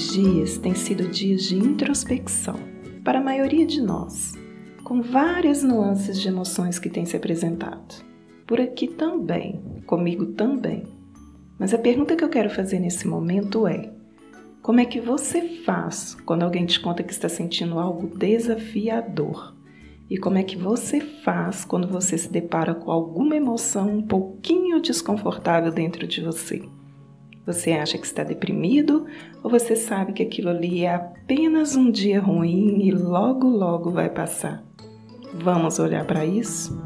esses dias têm sido dias de introspecção para a maioria de nós, com várias nuances de emoções que têm se apresentado. Por aqui também, comigo também. Mas a pergunta que eu quero fazer nesse momento é: como é que você faz quando alguém te conta que está sentindo algo desafiador? E como é que você faz quando você se depara com alguma emoção um pouquinho desconfortável dentro de você? Você acha que está deprimido ou você sabe que aquilo ali é apenas um dia ruim e logo logo vai passar? Vamos olhar para isso?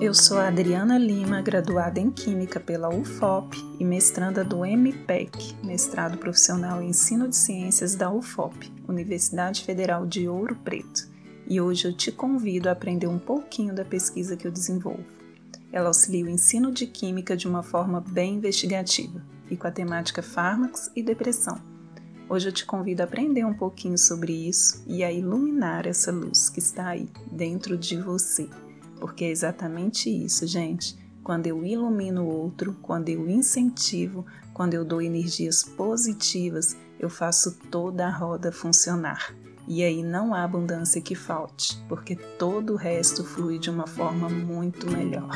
Eu sou a Adriana Lima, graduada em Química pela UFOP e mestranda do MPEC, mestrado profissional em Ensino de Ciências da UFOP, Universidade Federal de Ouro Preto. E hoje eu te convido a aprender um pouquinho da pesquisa que eu desenvolvo. Ela auxilia o ensino de Química de uma forma bem investigativa e com a temática fármacos e depressão. Hoje eu te convido a aprender um pouquinho sobre isso e a iluminar essa luz que está aí dentro de você porque é exatamente isso, gente. Quando eu ilumino o outro, quando eu incentivo, quando eu dou energias positivas, eu faço toda a roda funcionar. E aí não há abundância que falte, porque todo o resto flui de uma forma muito melhor.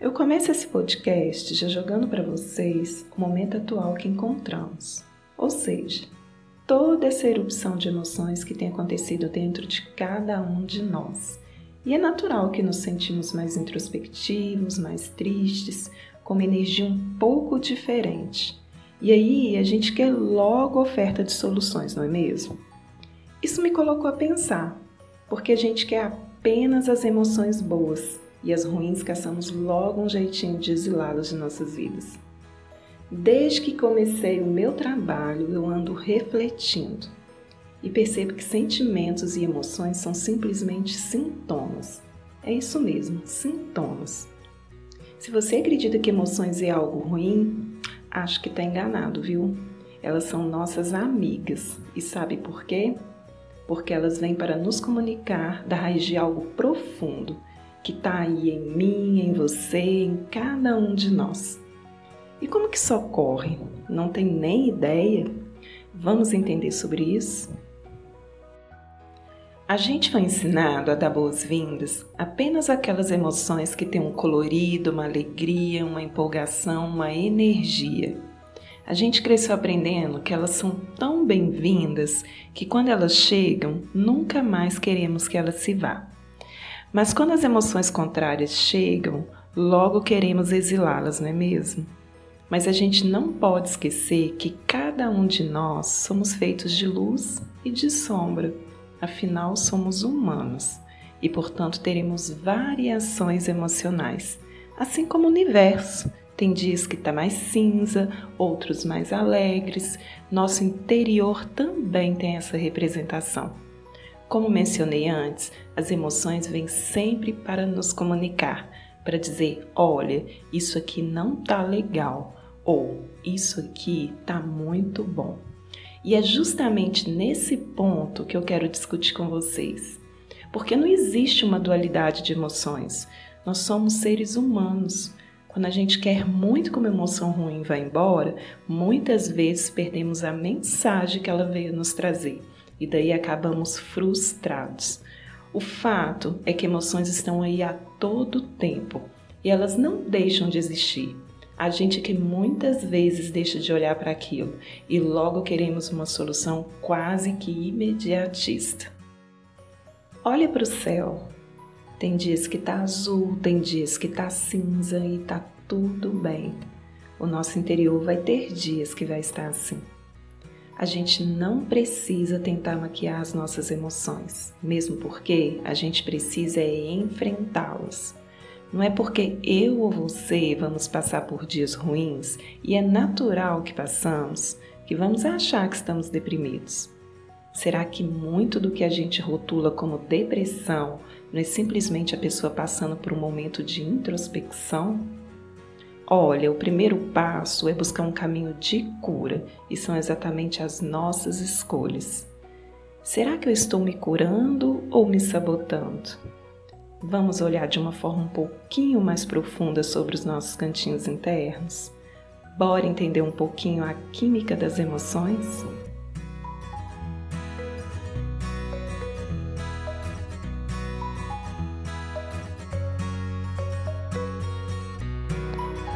Eu começo esse podcast já jogando para vocês o momento atual que encontramos. Ou seja, toda essa erupção de emoções que tem acontecido dentro de cada um de nós. E é natural que nos sentimos mais introspectivos, mais tristes, com uma energia um pouco diferente. E aí a gente quer logo oferta de soluções, não é mesmo? Isso me colocou a pensar, porque a gente quer apenas as emoções boas e as ruins caçamos logo um jeitinho de exilá-las de nossas vidas. Desde que comecei o meu trabalho, eu ando refletindo e percebo que sentimentos e emoções são simplesmente sintomas. É isso mesmo, sintomas. Se você acredita que emoções é algo ruim, acho que está enganado, viu? Elas são nossas amigas. E sabe por quê? Porque elas vêm para nos comunicar da raiz de algo profundo que está aí em mim, em você, em cada um de nós. E como que isso ocorre? Não tem nem ideia? Vamos entender sobre isso? A gente foi ensinado a dar boas-vindas apenas aquelas emoções que têm um colorido, uma alegria, uma empolgação, uma energia. A gente cresceu aprendendo que elas são tão bem-vindas que quando elas chegam, nunca mais queremos que elas se vá. Mas quando as emoções contrárias chegam, logo queremos exilá-las, não é mesmo? Mas a gente não pode esquecer que cada um de nós somos feitos de luz e de sombra, afinal, somos humanos e, portanto, teremos variações emocionais, assim como o universo. Tem dias que está mais cinza, outros mais alegres. Nosso interior também tem essa representação. Como mencionei antes, as emoções vêm sempre para nos comunicar, para dizer: olha, isso aqui não tá legal, ou isso aqui tá muito bom. E é justamente nesse ponto que eu quero discutir com vocês. Porque não existe uma dualidade de emoções. Nós somos seres humanos. Quando a gente quer muito que uma emoção ruim vá embora, muitas vezes perdemos a mensagem que ela veio nos trazer e daí acabamos frustrados. O fato é que emoções estão aí a todo tempo e elas não deixam de existir. A gente que muitas vezes deixa de olhar para aquilo e logo queremos uma solução quase que imediatista. Olha para o céu. Tem dias que tá azul, tem dias que tá cinza e tá tudo bem. O nosso interior vai ter dias que vai estar assim. A gente não precisa tentar maquiar as nossas emoções, mesmo porque a gente precisa enfrentá-las. Não é porque eu ou você vamos passar por dias ruins e é natural que passamos que vamos achar que estamos deprimidos. Será que muito do que a gente rotula como depressão não é simplesmente a pessoa passando por um momento de introspecção? Olha, o primeiro passo é buscar um caminho de cura e são exatamente as nossas escolhas. Será que eu estou me curando ou me sabotando? Vamos olhar de uma forma um pouquinho mais profunda sobre os nossos cantinhos internos? Bora entender um pouquinho a química das emoções?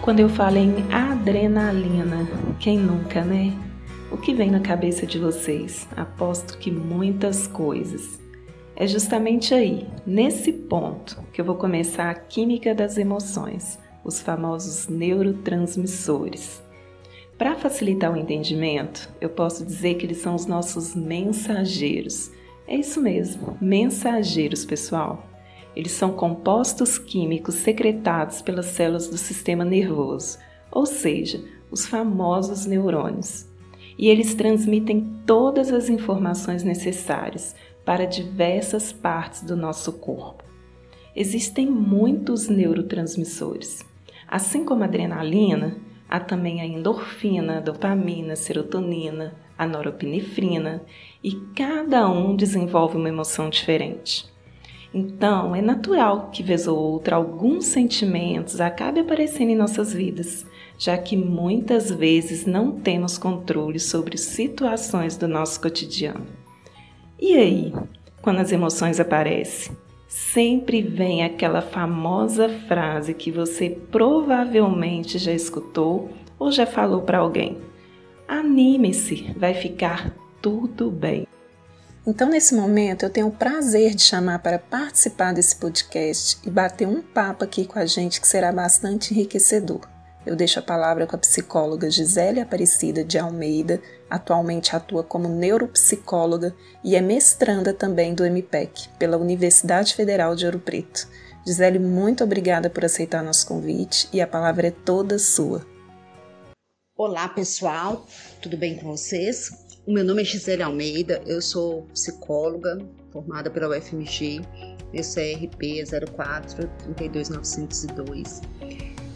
Quando eu falo em adrenalina, quem nunca, né? O que vem na cabeça de vocês? Aposto que muitas coisas. É justamente aí, nesse ponto, que eu vou começar a química das emoções, os famosos neurotransmissores. Para facilitar o entendimento, eu posso dizer que eles são os nossos mensageiros. É isso mesmo, mensageiros, pessoal. Eles são compostos químicos secretados pelas células do sistema nervoso, ou seja, os famosos neurônios e eles transmitem todas as informações necessárias para diversas partes do nosso corpo. Existem muitos neurotransmissores. Assim como a adrenalina, há também a endorfina, a dopamina, a serotonina, a noropinefrina, e cada um desenvolve uma emoção diferente. Então, é natural que, vez ou outra, alguns sentimentos acabem aparecendo em nossas vidas, já que muitas vezes não temos controle sobre situações do nosso cotidiano. E aí, quando as emoções aparecem? Sempre vem aquela famosa frase que você provavelmente já escutou ou já falou para alguém: Anime-se, vai ficar tudo bem. Então, nesse momento, eu tenho o prazer de chamar para participar desse podcast e bater um papo aqui com a gente que será bastante enriquecedor. Eu deixo a palavra com a psicóloga Gisele Aparecida de Almeida, atualmente atua como neuropsicóloga e é mestranda também do MPEC, pela Universidade Federal de Ouro Preto. Gisele, muito obrigada por aceitar nosso convite e a palavra é toda sua. Olá, pessoal, tudo bem com vocês? O meu nome é Gisele Almeida, eu sou psicóloga formada pela UFMG, meu CRP é 04 32902.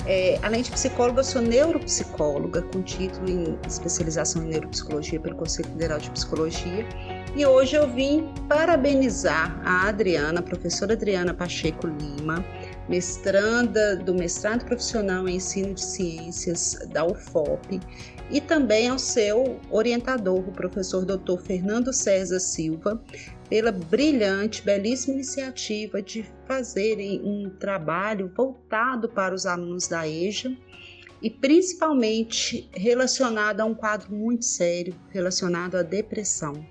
É, além de psicóloga, eu sou neuropsicóloga, com título em especialização em neuropsicologia pelo Conselho Federal de Psicologia. E hoje eu vim parabenizar a Adriana, a professora Adriana Pacheco Lima, mestranda do mestrado profissional em ensino de ciências da UFOP, e também ao seu orientador, o professor Dr. Fernando César Silva, pela brilhante, belíssima iniciativa de fazerem um trabalho voltado para os alunos da EJA e principalmente relacionado a um quadro muito sério relacionado à depressão.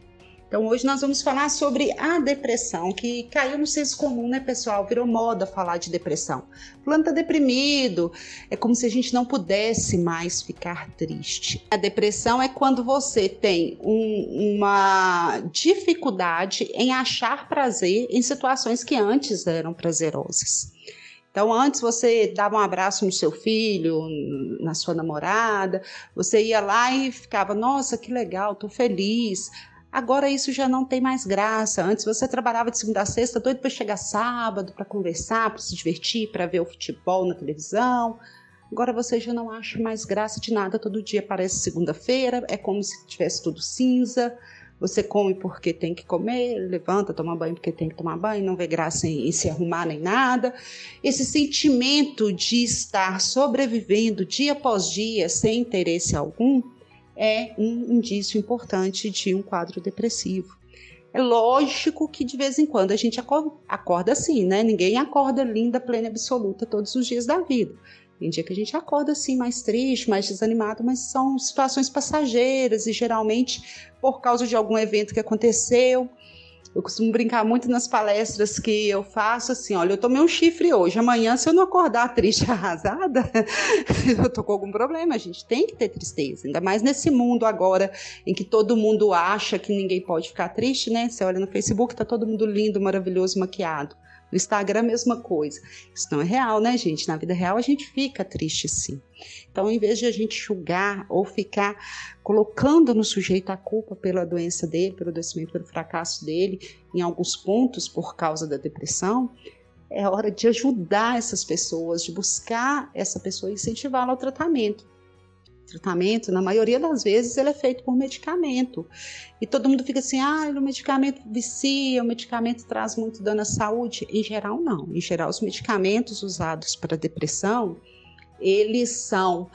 Então hoje nós vamos falar sobre a depressão, que caiu no senso comum, né, pessoal? Virou moda falar de depressão. Fulano tá deprimido, é como se a gente não pudesse mais ficar triste. A depressão é quando você tem um, uma dificuldade em achar prazer em situações que antes eram prazerosas. Então, antes você dava um abraço no seu filho, na sua namorada, você ia lá e ficava, nossa, que legal, tô feliz. Agora isso já não tem mais graça. Antes você trabalhava de segunda a sexta, doido para chegar sábado, para conversar, para se divertir, para ver o futebol na televisão. Agora você já não acha mais graça de nada. Todo dia parece segunda-feira, é como se tivesse tudo cinza. Você come porque tem que comer, levanta, toma banho porque tem que tomar banho, não vê graça em, em se arrumar nem nada. Esse sentimento de estar sobrevivendo dia após dia sem interesse algum é um indício importante de um quadro depressivo. É lógico que de vez em quando a gente acorda, assim, né? Ninguém acorda linda, plena, absoluta todos os dias da vida. Tem dia que a gente acorda assim mais triste, mais desanimado, mas são situações passageiras e geralmente por causa de algum evento que aconteceu eu costumo brincar muito nas palestras que eu faço assim: olha, eu tomei um chifre hoje, amanhã, se eu não acordar triste, arrasada, eu tô com algum problema. A gente tem que ter tristeza, ainda mais nesse mundo agora em que todo mundo acha que ninguém pode ficar triste, né? Você olha no Facebook, tá todo mundo lindo, maravilhoso, maquiado. No Instagram, a mesma coisa. Isso não é real, né, gente? Na vida real, a gente fica triste sim. Então, em vez de a gente julgar ou ficar colocando no sujeito a culpa pela doença dele, pelo adoecimento, pelo fracasso dele, em alguns pontos por causa da depressão, é hora de ajudar essas pessoas, de buscar essa pessoa e incentivá-la ao tratamento. Tratamento, na maioria das vezes, ele é feito por medicamento. E todo mundo fica assim: ah, o medicamento vicia, o medicamento traz muito dano à saúde. Em geral, não. Em geral, os medicamentos usados para depressão, eles são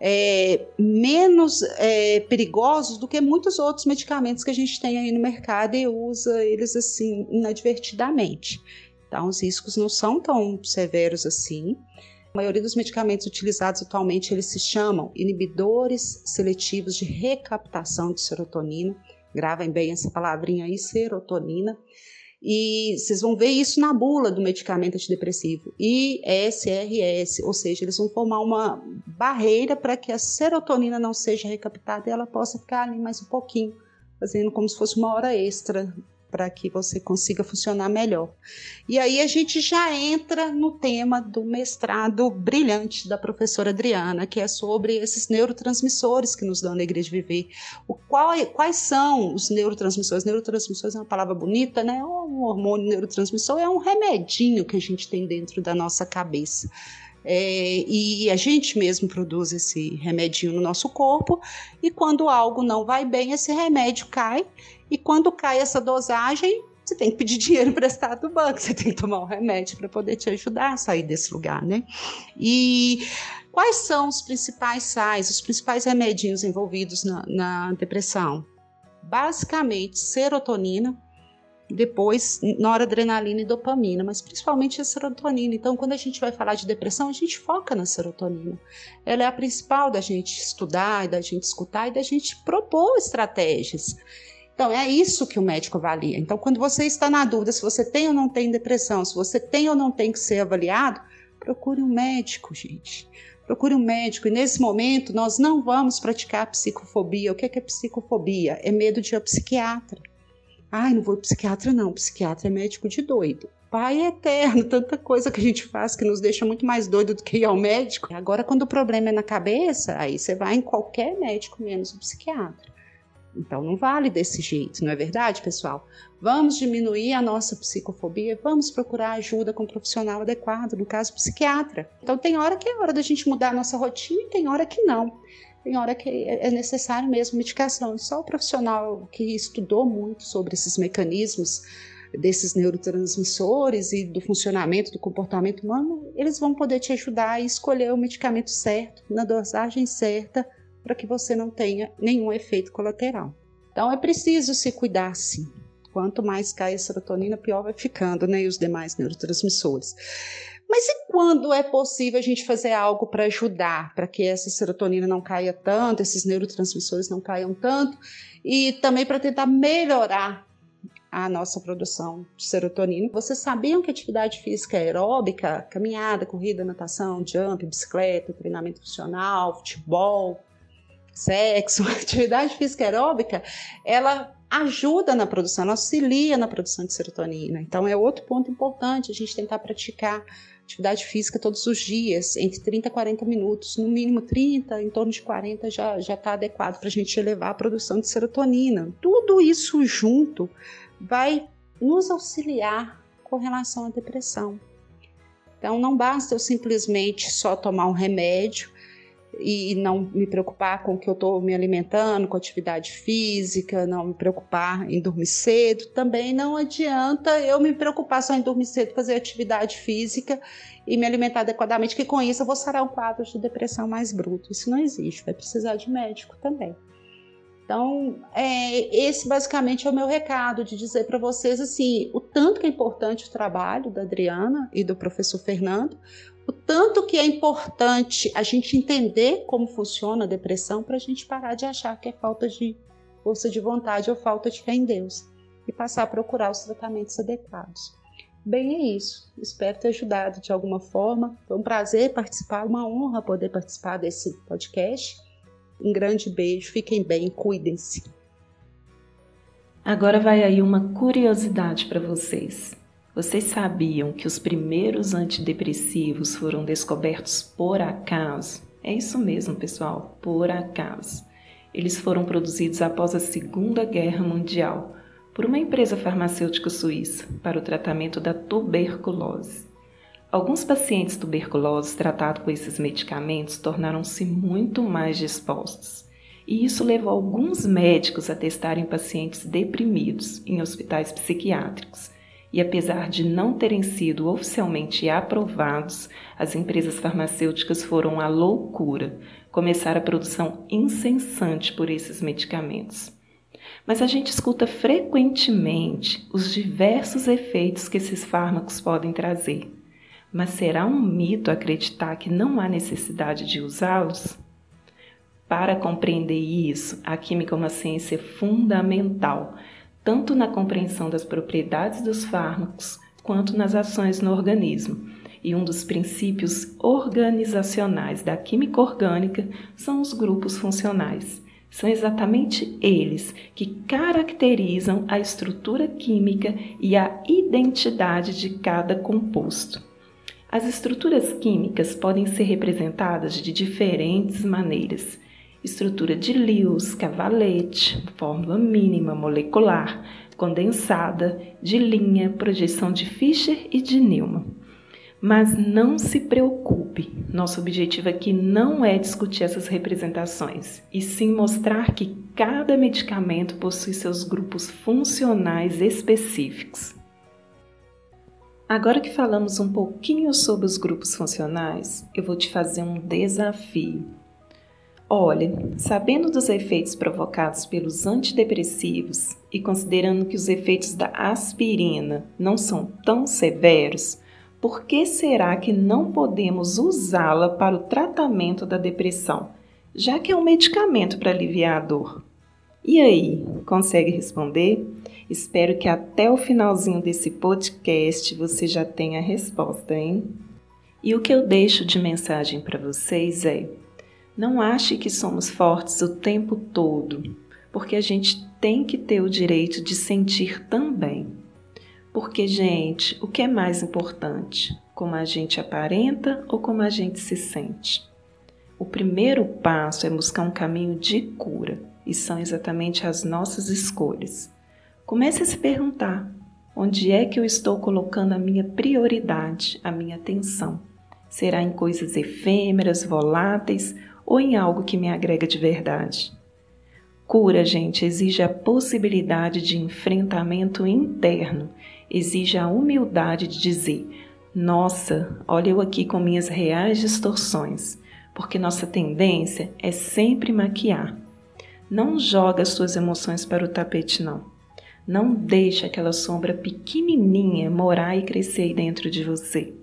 é, menos é, perigosos do que muitos outros medicamentos que a gente tem aí no mercado e usa eles assim inadvertidamente. Então, os riscos não são tão severos assim. A maioria dos medicamentos utilizados atualmente eles se chamam inibidores seletivos de recaptação de serotonina. Gravem bem essa palavrinha aí, serotonina. E vocês vão ver isso na bula do medicamento antidepressivo, ISRS, ou seja, eles vão formar uma barreira para que a serotonina não seja recaptada e ela possa ficar ali mais um pouquinho, fazendo como se fosse uma hora extra para que você consiga funcionar melhor. E aí a gente já entra no tema do mestrado brilhante da professora Adriana, que é sobre esses neurotransmissores que nos dão alegria de viver. O qual, quais são os neurotransmissores? Neurotransmissores é uma palavra bonita, né? Um hormônio neurotransmissor é um remedinho que a gente tem dentro da nossa cabeça. É, e a gente mesmo produz esse remedinho no nosso corpo, e quando algo não vai bem, esse remédio cai e quando cai essa dosagem, você tem que pedir dinheiro emprestado do banco, você tem que tomar um remédio para poder te ajudar a sair desse lugar, né? E quais são os principais sais, os principais remedinhos envolvidos na, na depressão? Basicamente, serotonina, depois noradrenalina e dopamina, mas principalmente a serotonina. Então, quando a gente vai falar de depressão, a gente foca na serotonina. Ela é a principal da gente estudar, da gente escutar e da gente propor estratégias. Então, é isso que o médico avalia. Então, quando você está na dúvida se você tem ou não tem depressão, se você tem ou não tem que ser avaliado, procure um médico, gente. Procure um médico. E nesse momento, nós não vamos praticar psicofobia. O que é, que é psicofobia? É medo de ir ao psiquiatra. Ai, não vou ao psiquiatra, não. Psiquiatra é médico de doido. Pai é eterno, tanta coisa que a gente faz que nos deixa muito mais doido do que ir ao médico. Agora, quando o problema é na cabeça, aí você vai em qualquer médico, menos o psiquiatra. Então não vale desse jeito, não é verdade, pessoal? Vamos diminuir a nossa psicofobia, vamos procurar ajuda com um profissional adequado, no caso psiquiatra. Então tem hora que é hora da gente mudar a nossa rotina e tem hora que não. Tem hora que é necessário mesmo medicação. Só o profissional que estudou muito sobre esses mecanismos desses neurotransmissores e do funcionamento do comportamento humano, eles vão poder te ajudar a escolher o medicamento certo, na dosagem certa, para que você não tenha nenhum efeito colateral. Então é preciso se cuidar sim. Quanto mais cai a serotonina, pior vai ficando, né? E os demais neurotransmissores. Mas e quando é possível a gente fazer algo para ajudar, para que essa serotonina não caia tanto, esses neurotransmissores não caiam tanto, e também para tentar melhorar a nossa produção de serotonina. Vocês sabiam que atividade física aeróbica, caminhada, corrida, natação, jump, bicicleta, treinamento funcional, futebol, sexo, atividade física aeróbica, ela ajuda na produção, auxilia na produção de serotonina. Então é outro ponto importante a gente tentar praticar atividade física todos os dias, entre 30 e 40 minutos, no mínimo 30, em torno de 40 já já está adequado para a gente elevar a produção de serotonina. Tudo isso junto vai nos auxiliar com relação à depressão. Então não basta eu simplesmente só tomar um remédio e não me preocupar com o que eu estou me alimentando, com atividade física, não me preocupar em dormir cedo. Também não adianta eu me preocupar só em dormir cedo, fazer atividade física e me alimentar adequadamente, que com isso eu vou sarar um quadro de depressão mais bruto. Isso não existe, vai precisar de médico também. Então, é, esse basicamente é o meu recado de dizer para vocês assim, o tanto que é importante o trabalho da Adriana e do professor Fernando, o tanto que é importante a gente entender como funciona a depressão para a gente parar de achar que é falta de força de vontade ou falta de fé em Deus e passar a procurar os tratamentos adequados. Bem, é isso. Espero ter ajudado de alguma forma. Foi um prazer participar, uma honra poder participar desse podcast. Um grande beijo, fiquem bem, cuidem-se. Agora vai aí uma curiosidade para vocês. Vocês sabiam que os primeiros antidepressivos foram descobertos por acaso? É isso mesmo, pessoal, por acaso. Eles foram produzidos após a Segunda Guerra Mundial por uma empresa farmacêutica suíça para o tratamento da tuberculose. Alguns pacientes tuberculosos tratados com esses medicamentos tornaram-se muito mais dispostos. E isso levou alguns médicos a testarem pacientes deprimidos em hospitais psiquiátricos. E apesar de não terem sido oficialmente aprovados, as empresas farmacêuticas foram à loucura, começaram a produção incessante por esses medicamentos. Mas a gente escuta frequentemente os diversos efeitos que esses fármacos podem trazer. Mas será um mito acreditar que não há necessidade de usá-los? Para compreender isso, a química é uma ciência fundamental, tanto na compreensão das propriedades dos fármacos quanto nas ações no organismo. E um dos princípios organizacionais da química orgânica são os grupos funcionais. São exatamente eles que caracterizam a estrutura química e a identidade de cada composto. As estruturas químicas podem ser representadas de diferentes maneiras. Estrutura de Lewis, cavalete, fórmula mínima molecular, condensada, de linha, projeção de Fischer e de Newman. Mas não se preocupe, nosso objetivo aqui não é discutir essas representações, e sim mostrar que cada medicamento possui seus grupos funcionais específicos. Agora que falamos um pouquinho sobre os grupos funcionais, eu vou te fazer um desafio. Olha, sabendo dos efeitos provocados pelos antidepressivos e considerando que os efeitos da aspirina não são tão severos, por que será que não podemos usá-la para o tratamento da depressão, já que é um medicamento para aliviar a dor? E aí, consegue responder? Espero que até o finalzinho desse podcast você já tenha a resposta, hein? E o que eu deixo de mensagem para vocês é: não ache que somos fortes o tempo todo, porque a gente tem que ter o direito de sentir também. Porque, gente, o que é mais importante? Como a gente aparenta ou como a gente se sente? O primeiro passo é buscar um caminho de cura, e são exatamente as nossas escolhas. Comece a se perguntar: onde é que eu estou colocando a minha prioridade, a minha atenção? Será em coisas efêmeras, voláteis ou em algo que me agrega de verdade? Cura, gente, exige a possibilidade de enfrentamento interno, exige a humildade de dizer: Nossa, olha eu aqui com minhas reais distorções, porque nossa tendência é sempre maquiar. Não joga as suas emoções para o tapete, não. Não deixe aquela sombra pequenininha morar e crescer dentro de você.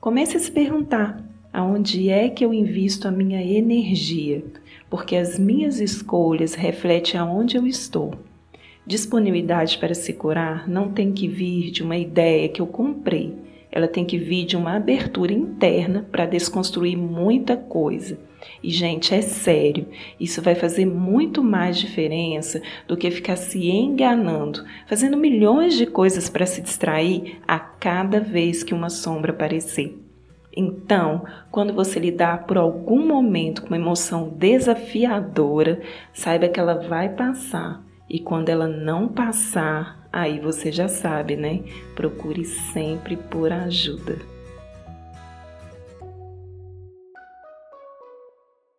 Comece a se perguntar: aonde é que eu invisto a minha energia? Porque as minhas escolhas refletem aonde eu estou. Disponibilidade para se curar não tem que vir de uma ideia que eu comprei, ela tem que vir de uma abertura interna para desconstruir muita coisa e, gente, é sério, isso vai fazer muito mais diferença do que ficar se enganando, fazendo milhões de coisas para se distrair a cada vez que uma sombra aparecer. Então, quando você lidar por algum momento com uma emoção desafiadora, saiba que ela vai passar. E quando ela não passar, aí você já sabe, né? Procure sempre por ajuda.